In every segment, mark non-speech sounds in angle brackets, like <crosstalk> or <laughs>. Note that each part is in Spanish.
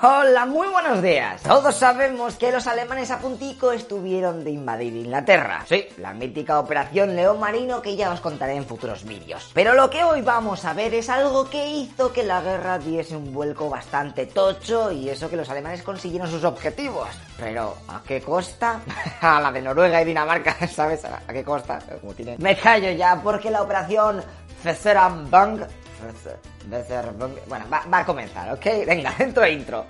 Hola, muy buenos días. Todos sabemos que los alemanes a puntico estuvieron de invadir Inglaterra. Sí, la mítica operación León Marino que ya os contaré en futuros vídeos. Pero lo que hoy vamos a ver es algo que hizo que la guerra diese un vuelco bastante tocho y eso que los alemanes consiguieron sus objetivos. Pero, ¿a qué costa? <laughs> a la de Noruega y Dinamarca, <laughs> ¿sabes? ¿A qué costa? Me callo ya porque la operación Feseranbang bueno, va, va, a comenzar, ¿ok? Venga, <laughs> dentro intro.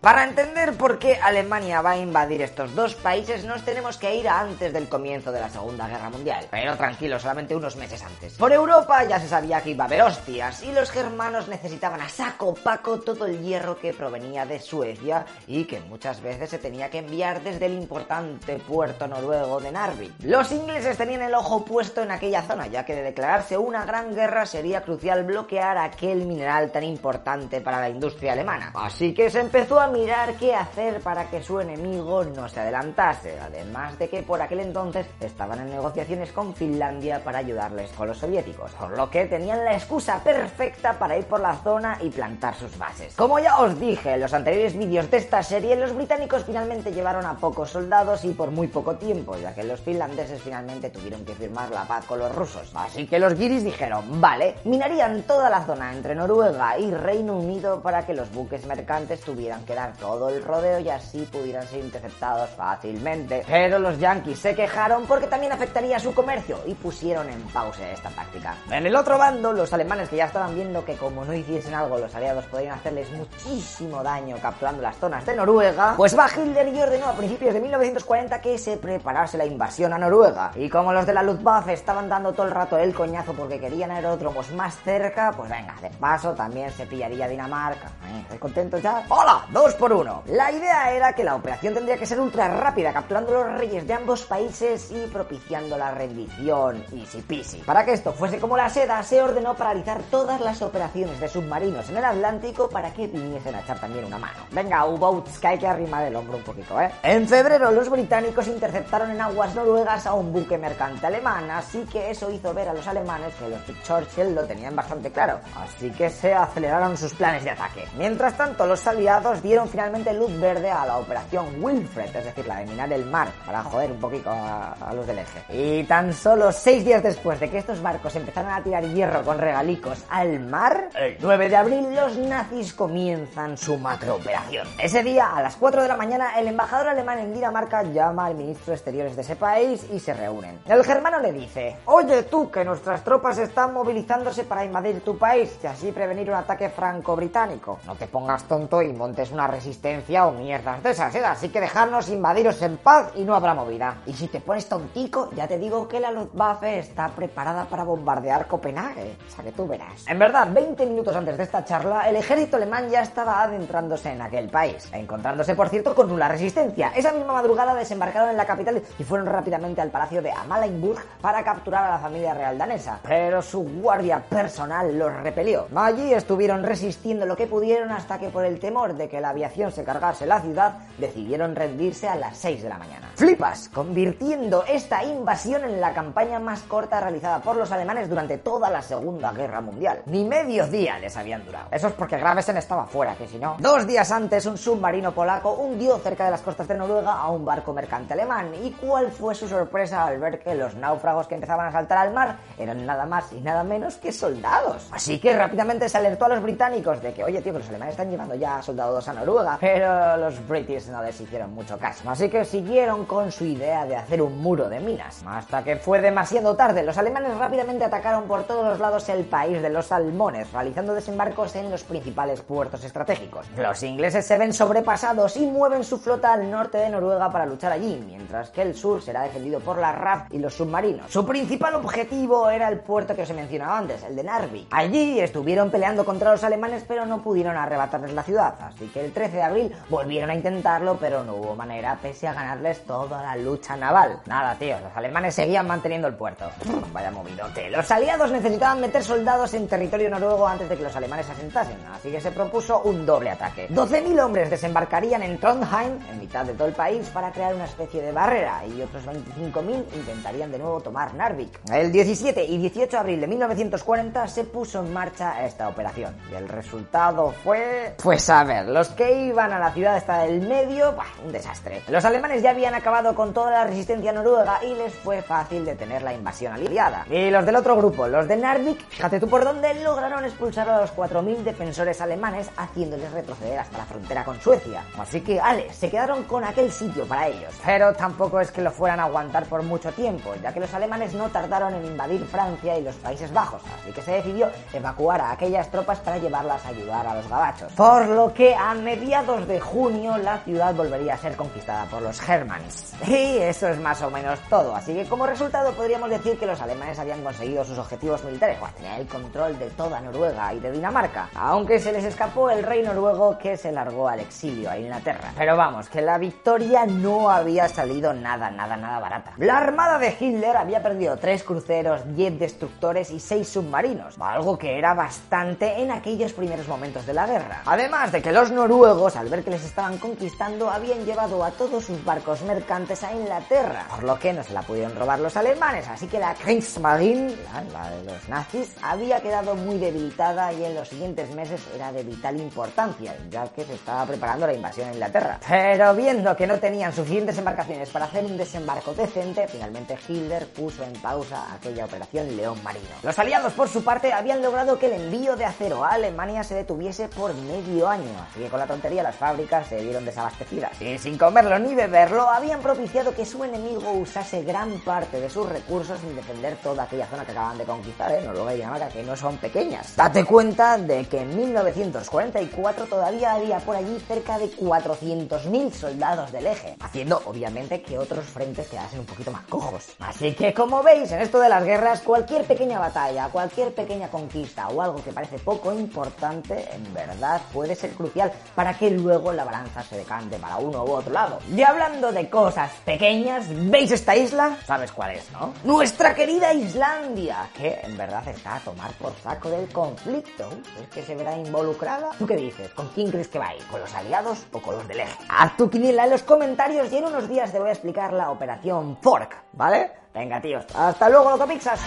Para entender por qué Alemania va a invadir estos dos países nos tenemos que ir antes del comienzo de la Segunda Guerra Mundial. Pero tranquilo, solamente unos meses antes. Por Europa ya se sabía que iba a haber hostias y los germanos necesitaban a saco paco todo el hierro que provenía de Suecia y que muchas veces se tenía que enviar desde el importante puerto noruego de Narvik. Los ingleses tenían el ojo puesto en aquella zona ya que de declararse una gran guerra sería crucial bloquear aquel mineral tan importante para la industria alemana. Así que se empezó a mirar qué hacer para que su enemigo no se adelantase, además de que por aquel entonces estaban en negociaciones con Finlandia para ayudarles con los soviéticos, por lo que tenían la excusa perfecta para ir por la zona y plantar sus bases. Como ya os dije en los anteriores vídeos de esta serie, los británicos finalmente llevaron a pocos soldados y por muy poco tiempo, ya que los finlandeses finalmente tuvieron que firmar la paz con los rusos. Así que los guiris dijeron, vale, minarían toda la zona entre Noruega y Reino Unido para que los buques mercantes tuvieran que todo el rodeo y así pudieran ser interceptados fácilmente. Pero los yankees se quejaron porque también afectaría su comercio y pusieron en pausa esta táctica. En el otro bando, los alemanes que ya estaban viendo que como no hiciesen algo los aliados podrían hacerles muchísimo daño capturando las zonas de Noruega, pues va Hitler y ordenó a principios de 1940 que se preparase la invasión a Noruega. Y como los de la Luftwaffe estaban dando todo el rato el coñazo porque querían aeródromos más cerca, pues venga, de paso también se pillaría Dinamarca. ¿Estáis contentos ya? ¡Hola! ¡Dos por uno. La idea era que la operación tendría que ser ultra rápida, capturando los reyes de ambos países y propiciando la rendición easy peasy. Para que esto fuese como la seda, se ordenó paralizar todas las operaciones de submarinos en el Atlántico para que viniesen a echar también una mano. Venga, U-Boats, que hay que arrimar el hombro un poquito, ¿eh? En febrero, los británicos interceptaron en aguas noruegas a un buque mercante alemán, así que eso hizo ver a los alemanes que los de Churchill lo tenían bastante claro, así que se aceleraron sus planes de ataque. Mientras tanto, los aliados dieron finalmente luz verde a la operación Wilfred, es decir, la de minar el mar, para joder un poquito a, los del eje. Y tan solo seis días después de que estos barcos empezaran a tirar hierro con regalicos al mar, el 9 de abril los nazis comienzan su macrooperación. Ese día, a las 4 de la mañana, el embajador alemán en Dinamarca llama al ministro de Exteriores de ese país y se reúnen. El germano le dice, oye tú, que nuestras tropas están movilizándose para invadir tu país y así prevenir un ataque franco-británico. No te pongas tonto y montes una resistencia o mierdas de esas, ¿eh? Así que dejarnos invadiros en paz y no habrá movida. Y si te pones tontico, ya te digo que la Luftwaffe está preparada para bombardear Copenhague. O sea que tú verás. En verdad, 20 minutos antes de esta charla, el ejército alemán ya estaba adentrándose en aquel país, encontrándose, por cierto, con una resistencia. Esa misma madrugada desembarcaron en la capital y fueron rápidamente al palacio de Amalienburg para capturar a la familia real danesa. Pero su guardia personal los repelió. Allí estuvieron resistiendo lo que pudieron hasta que por el temor de que la se cargase la ciudad, decidieron rendirse a las 6 de la mañana. Flipas, convirtiendo esta invasión en la campaña más corta realizada por los alemanes durante toda la Segunda Guerra Mundial. Ni medio día les habían durado. Eso es porque Gravesen estaba fuera, que si no. Dos días antes, un submarino polaco hundió cerca de las costas de Noruega a un barco mercante alemán. ¿Y cuál fue su sorpresa al ver que los náufragos que empezaban a saltar al mar eran nada más y nada menos que soldados? Así que rápidamente se alertó a los británicos de que, oye, tío, que los alemanes están llevando ya soldados a Noruega. Pero los British no les hicieron mucho caso. Así que siguieron con su idea de hacer un muro de minas. Hasta que fue demasiado tarde, los alemanes rápidamente atacaron por todos los lados el país de los salmones, realizando desembarcos en los principales puertos estratégicos. Los ingleses se ven sobrepasados y mueven su flota al norte de Noruega para luchar allí, mientras que el sur será defendido por la RAF y los submarinos. Su principal objetivo era el puerto que os he mencionado antes, el de Narvik. Allí estuvieron peleando contra los alemanes, pero no pudieron arrebatarles la ciudad, así que el 13 de abril volvieron a intentarlo, pero no hubo manera pese a ganarles toda la lucha naval. Nada, tío, los alemanes seguían manteniendo el puerto. <laughs> Vaya movidote. Los aliados necesitaban meter soldados en territorio noruego antes de que los alemanes se asentasen, así que se propuso un doble ataque. 12.000 hombres desembarcarían en Trondheim, en mitad de todo el país, para crear una especie de barrera, y otros 25.000 intentarían de nuevo tomar Narvik. El 17 y 18 de abril de 1940 se puso en marcha esta operación, y el resultado fue... Pues a ver, los que iban a la ciudad hasta del medio, un desastre. Los alemanes ya habían acabado con toda la resistencia noruega y les fue fácil detener la invasión aliada. Y los del otro grupo, los de Narvik, fíjate tú por dónde lograron expulsar a los 4.000 defensores alemanes haciéndoles retroceder hasta la frontera con Suecia. Así que, ale, se quedaron con aquel sitio para ellos. Pero tampoco es que lo fueran a aguantar por mucho tiempo, ya que los alemanes no tardaron en invadir Francia y los Países Bajos, así que se decidió evacuar a aquellas tropas para llevarlas a ayudar a los gabachos. Por lo que a mediados de junio la ciudad volvería a ser conquistada por los Germans. <laughs> Y eso es más o menos todo, así que como resultado podríamos decir que los alemanes habían conseguido sus objetivos militares, bueno, tener el control de toda Noruega y de Dinamarca, aunque se les escapó el rey noruego que se largó al exilio a Inglaterra. Pero vamos, que la victoria no había salido nada, nada, nada barata. La armada de Hitler había perdido tres cruceros, 10 destructores y seis submarinos, algo que era bastante en aquellos primeros momentos de la guerra. Además de que los noruegos, al ver que les estaban conquistando, habían llevado a todos sus barcos mercantes a Inglaterra, por lo que no se la pudieron robar los alemanes, así que la Kriegsmarine, la, la de los nazis, había quedado muy debilitada y en los siguientes meses era de vital importancia, ya que se estaba preparando la invasión a Inglaterra. Pero viendo que no tenían suficientes embarcaciones para hacer un desembarco decente, finalmente Hitler puso en pausa aquella operación León Marino. Los aliados, por su parte, habían logrado que el envío de acero a Alemania se detuviese por medio año, así que con la tontería las fábricas se vieron desabastecidas. Y sin comerlo ni beberlo, habían propiciado que su enemigo usase gran parte de sus recursos sin defender toda aquella zona que acaban de conquistar, ¿eh? Noruega y Dinamarca, que no son pequeñas. Date cuenta de que en 1944 todavía había por allí cerca de 400.000 soldados del eje, haciendo obviamente que otros frentes quedasen un poquito más cojos. Así que como veis, en esto de las guerras, cualquier pequeña batalla, cualquier pequeña conquista o algo que parece poco importante, en verdad puede ser crucial para que luego la balanza se decante para uno u otro lado. Y hablando de cosas pequeñas, ¿veis esta isla? ¿Sabes cuál es, no? Nuestra querida Islandia, que en verdad está a tomar por saco del conflicto. ¿Es que se verá involucrada? ¿Tú qué dices? ¿Con quién crees que va a ir? ¿Con los aliados o con los del eje? Haz tu quiniela en los comentarios y en unos días te voy a explicar la operación Fork, ¿vale? Venga, tíos. Hasta luego, locopixas.